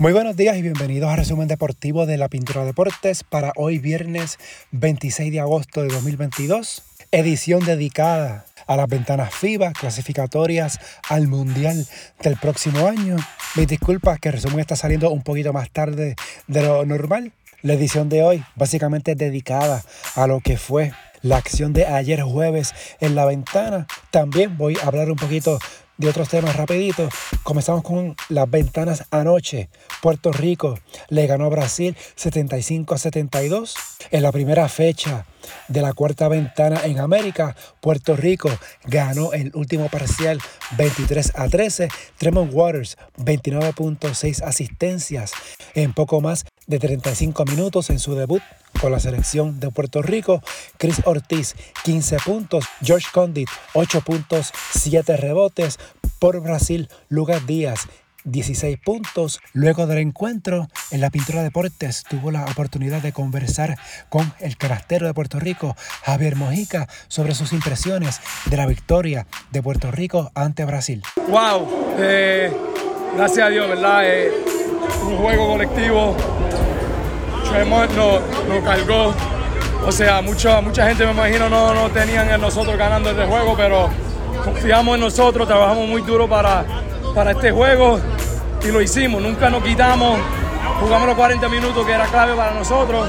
Muy buenos días y bienvenidos a Resumen Deportivo de la Pintura Deportes para hoy viernes 26 de agosto de 2022, edición dedicada a las ventanas FIBA clasificatorias al Mundial del próximo año. Mis disculpas que el resumen está saliendo un poquito más tarde de lo normal. La edición de hoy básicamente es dedicada a lo que fue la acción de ayer jueves en la ventana. También voy a hablar un poquito de otros temas rapidito. Comenzamos con las ventanas anoche. Puerto Rico le ganó a Brasil 75 a 72. En la primera fecha de la cuarta ventana en América, Puerto Rico ganó el último parcial 23 a 13. Tremont Waters 29.6 asistencias en poco más de 35 minutos en su debut con la selección de Puerto Rico. Chris Ortiz, 15 puntos. George Condit, 8 puntos, 7 rebotes. Por Brasil, Lucas Díaz, 16 puntos. Luego del encuentro, en la Pintura Deportes tuvo la oportunidad de conversar con el carastero de Puerto Rico, Javier Mojica, sobre sus impresiones de la victoria de Puerto Rico ante Brasil. ¡Wow! Eh, gracias a Dios, ¿verdad? Eh, un juego colectivo Nos, cargó. O sea, mucha, mucha gente me imagino no, no tenían en nosotros ganando este juego, pero confiamos en nosotros, trabajamos muy duro para, para este juego y lo hicimos. Nunca nos quitamos, jugamos los 40 minutos que era clave para nosotros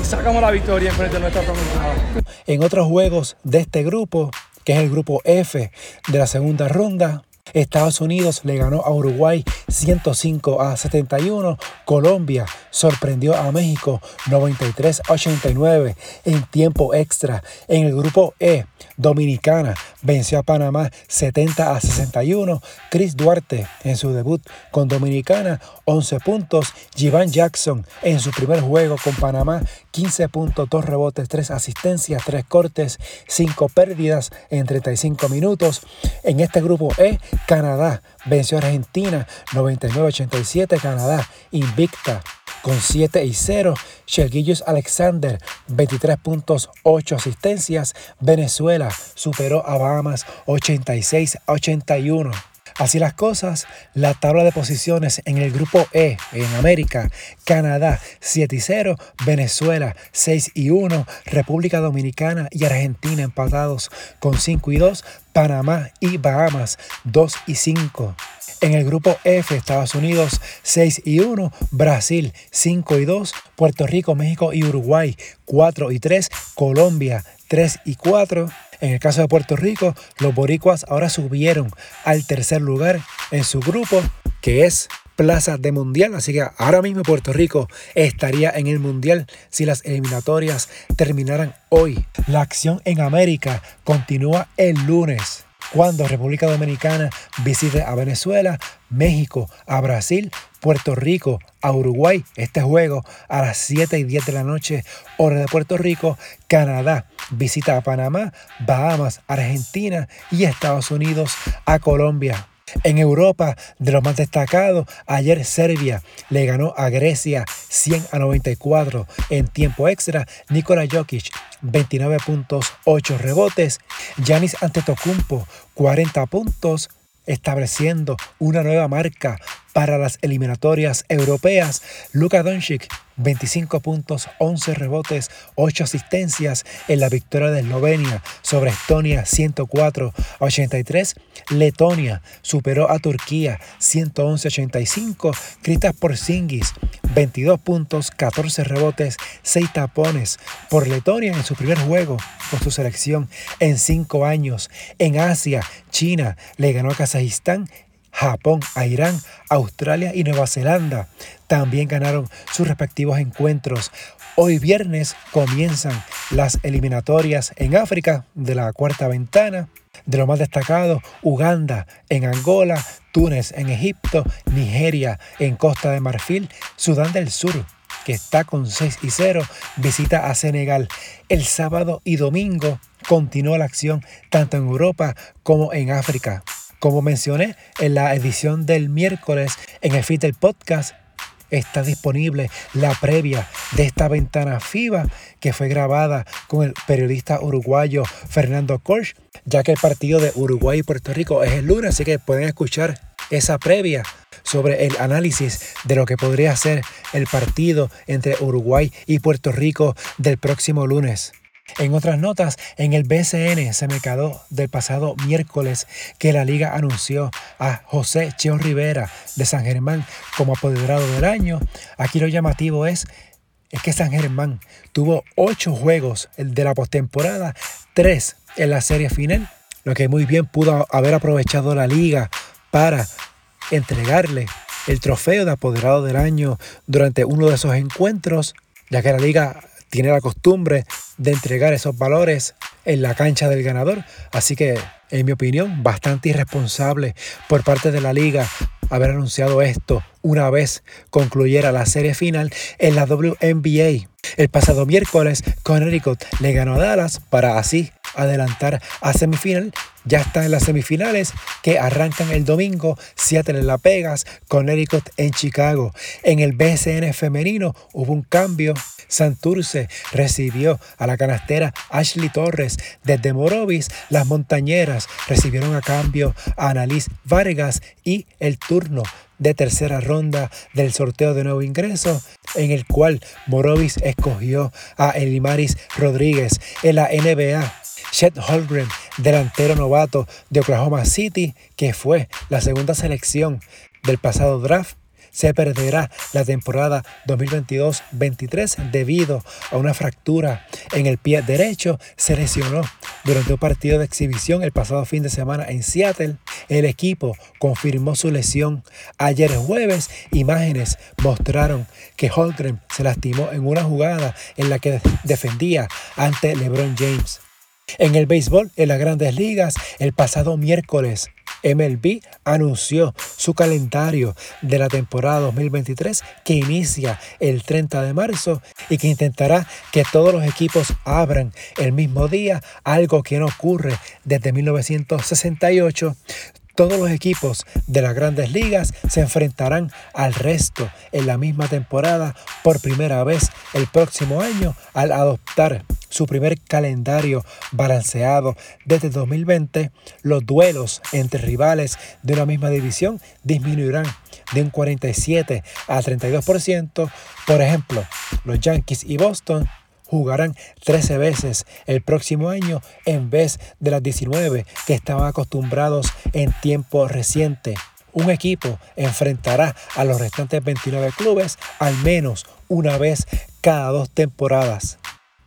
y sacamos la victoria en frente de nuestra comunidad. En otros juegos de este grupo, que es el grupo F de la segunda ronda, Estados Unidos le ganó a Uruguay 105 a 71. Colombia sorprendió a México 93 a 89 en tiempo extra. En el grupo E, Dominicana venció a Panamá 70 a 61. Chris Duarte en su debut con Dominicana 11 puntos. Jivan Jackson en su primer juego con Panamá 15 puntos, 2 rebotes, 3 asistencias, 3 cortes, 5 pérdidas en 35 minutos. En este grupo E, Canadá venció a Argentina 99-87. Canadá invicta con 7 y 0. Sherguillus Alexander, 23 puntos, 8 asistencias. Venezuela superó a Bahamas 86 81. Así las cosas, la tabla de posiciones en el grupo E en América, Canadá 7 y 0, Venezuela 6 y 1, República Dominicana y Argentina empatados con 5 y 2, Panamá y Bahamas 2 y 5. En el grupo F, Estados Unidos 6 y 1, Brasil 5 y 2, Puerto Rico, México y Uruguay 4 y 3, Colombia 3 y 4. En el caso de Puerto Rico, los boricuas ahora subieron al tercer lugar en su grupo, que es Plaza de Mundial. Así que ahora mismo Puerto Rico estaría en el Mundial si las eliminatorias terminaran hoy. La acción en América continúa el lunes cuando República Dominicana visite a Venezuela, México a Brasil, Puerto Rico a Uruguay. Este juego a las 7 y 10 de la noche, hora de Puerto Rico. Canadá visita a Panamá, Bahamas, Argentina y Estados Unidos a Colombia. En Europa, de lo más destacado, ayer Serbia le ganó a Grecia 100 a 94 en tiempo extra. Nikola Jokic 29 puntos, 8 rebotes. Yanis Antetokounmpo 40 puntos, estableciendo una nueva marca para las eliminatorias europeas. Luka Doncic 25 puntos, 11 rebotes, 8 asistencias en la victoria de Eslovenia sobre Estonia 104 a 83. Letonia superó a Turquía 111 a 85. Kristaps Porzingis 22 puntos, 14 rebotes, 6 tapones por Letonia en su primer juego con su selección en 5 años. En Asia, China le ganó a Kazajistán Japón, Irán, Australia y Nueva Zelanda. También ganaron sus respectivos encuentros. Hoy viernes comienzan las eliminatorias en África de la cuarta ventana. De lo más destacado, Uganda en Angola, Túnez en Egipto, Nigeria en Costa de Marfil, Sudán del Sur que está con 6 y 0, visita a Senegal. El sábado y domingo continúa la acción tanto en Europa como en África. Como mencioné en la edición del miércoles, en el feed del podcast está disponible la previa de esta ventana FIBA que fue grabada con el periodista uruguayo Fernando Korsch, ya que el partido de Uruguay y Puerto Rico es el lunes, así que pueden escuchar esa previa sobre el análisis de lo que podría ser el partido entre Uruguay y Puerto Rico del próximo lunes. En otras notas, en el BCN se me quedó del pasado miércoles que la liga anunció a José Cheo Rivera de San Germán como apoderado del año. Aquí lo llamativo es, es que San Germán tuvo ocho juegos de la postemporada, tres en la serie final, lo que muy bien pudo haber aprovechado la liga para entregarle el trofeo de apoderado del año durante uno de esos encuentros, ya que la liga tiene la costumbre de entregar esos valores en la cancha del ganador. Así que, en mi opinión, bastante irresponsable por parte de la liga haber anunciado esto una vez concluyera la serie final en la WNBA. El pasado miércoles, Connecticut le ganó a Dallas para así adelantar a semifinal. Ya está en las semifinales que arrancan el domingo. Seattle en La Vegas, Connecticut en Chicago. En el BCN femenino hubo un cambio. Santurce recibió a la canastera Ashley Torres desde Morovis. Las montañeras recibieron a cambio a Annalise Vargas y el turno de tercera ronda del sorteo de nuevo ingreso, en el cual Morovis escogió a Elimaris Rodríguez en la NBA. Chet Holgren, delantero novato de Oklahoma City, que fue la segunda selección del pasado draft, se perderá la temporada 2022-23 debido a una fractura en el pie derecho. Se lesionó durante un partido de exhibición el pasado fin de semana en Seattle. El equipo confirmó su lesión. Ayer jueves, imágenes mostraron que Holgren se lastimó en una jugada en la que defendía ante LeBron James. En el béisbol, en las grandes ligas, el pasado miércoles, MLB anunció su calendario de la temporada 2023 que inicia el 30 de marzo y que intentará que todos los equipos abran el mismo día, algo que no ocurre desde 1968. Todos los equipos de las grandes ligas se enfrentarán al resto en la misma temporada por primera vez el próximo año al adoptar su primer calendario balanceado desde 2020, los duelos entre rivales de una misma división disminuirán de un 47 a 32%. Por ejemplo, los Yankees y Boston jugarán 13 veces el próximo año en vez de las 19 que estaban acostumbrados en tiempo reciente. Un equipo enfrentará a los restantes 29 clubes al menos una vez cada dos temporadas.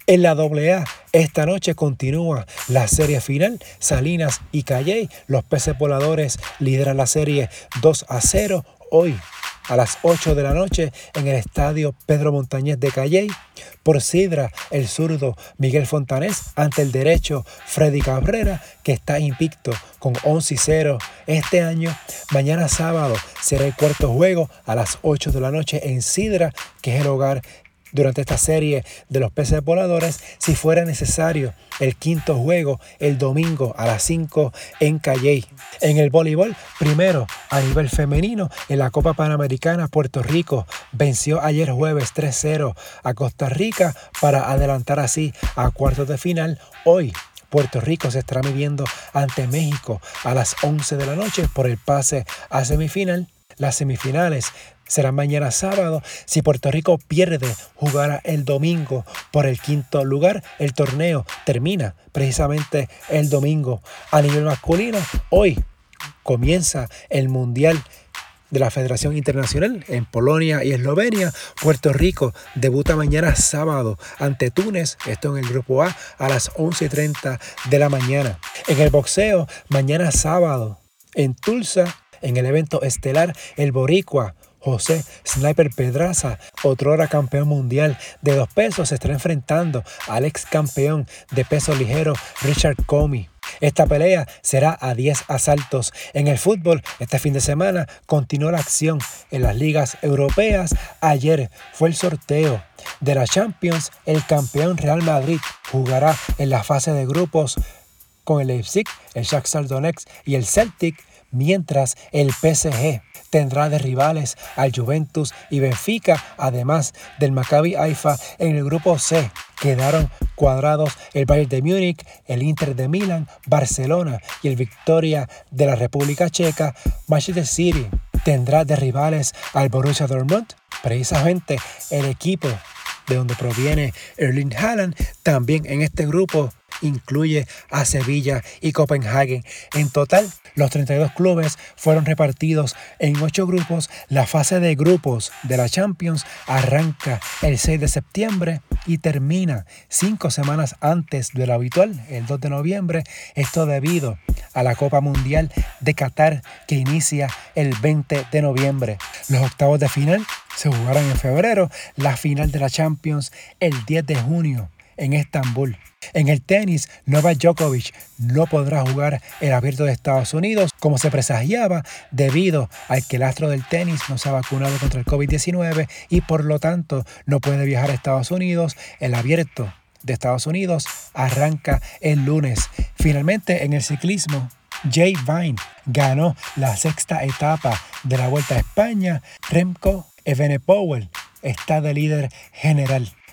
En la AA, esta noche continúa la serie final. Salinas y Calley, los peces voladores, lideran la serie 2 a 0. Hoy, a las 8 de la noche, en el estadio Pedro Montañez de Calley, por Sidra, el zurdo Miguel Fontanés ante el derecho Freddy Cabrera, que está invicto con 11 y 0 este año. Mañana sábado será el cuarto juego a las 8 de la noche en Sidra, que es el hogar durante esta serie de los peces voladores si fuera necesario el quinto juego el domingo a las 5 en Calley. En el voleibol, primero a nivel femenino, en la Copa Panamericana Puerto Rico venció ayer jueves 3-0 a Costa Rica para adelantar así a cuartos de final. Hoy Puerto Rico se estará midiendo ante México a las 11 de la noche por el pase a semifinal. Las semifinales será mañana sábado. Si Puerto Rico pierde, jugará el domingo por el quinto lugar. El torneo termina precisamente el domingo. A nivel masculino, hoy comienza el Mundial de la Federación Internacional en Polonia y Eslovenia. Puerto Rico debuta mañana sábado ante Túnez, esto en el grupo A, a las 11.30 de la mañana. En el boxeo, mañana sábado en Tulsa, en el evento estelar, el Boricua José Sniper Pedraza, hora campeón mundial de dos pesos, se está enfrentando al ex campeón de peso ligero Richard Comey. Esta pelea será a 10 asaltos. En el fútbol, este fin de semana continuó la acción en las ligas europeas. Ayer fue el sorteo de la Champions. El campeón Real Madrid jugará en la fase de grupos con el Leipzig, el Shakhtar Donetsk y el Celtic, mientras el PSG tendrá de rivales al Juventus y Benfica, además del Maccabi Haifa en el grupo C. Quedaron cuadrados el Bayern de Múnich, el Inter de Milán, Barcelona y el Victoria de la República Checa, Manchester City tendrá de rivales al Borussia Dortmund, precisamente el equipo de donde proviene Erling Haaland, también en este grupo incluye a Sevilla y Copenhague. En total, los 32 clubes fueron repartidos en 8 grupos. La fase de grupos de la Champions arranca el 6 de septiembre y termina 5 semanas antes de lo habitual, el 2 de noviembre. Esto debido a la Copa Mundial de Qatar que inicia el 20 de noviembre. Los octavos de final se jugarán en febrero, la final de la Champions el 10 de junio en Estambul. En el tenis, Novak Djokovic no podrá jugar el abierto de Estados Unidos como se presagiaba debido a que el astro del tenis no se ha vacunado contra el COVID-19 y por lo tanto no puede viajar a Estados Unidos. El abierto de Estados Unidos arranca el lunes. Finalmente, en el ciclismo, Jay Vine ganó la sexta etapa de la Vuelta a España. Remco Evenepoel está de líder general.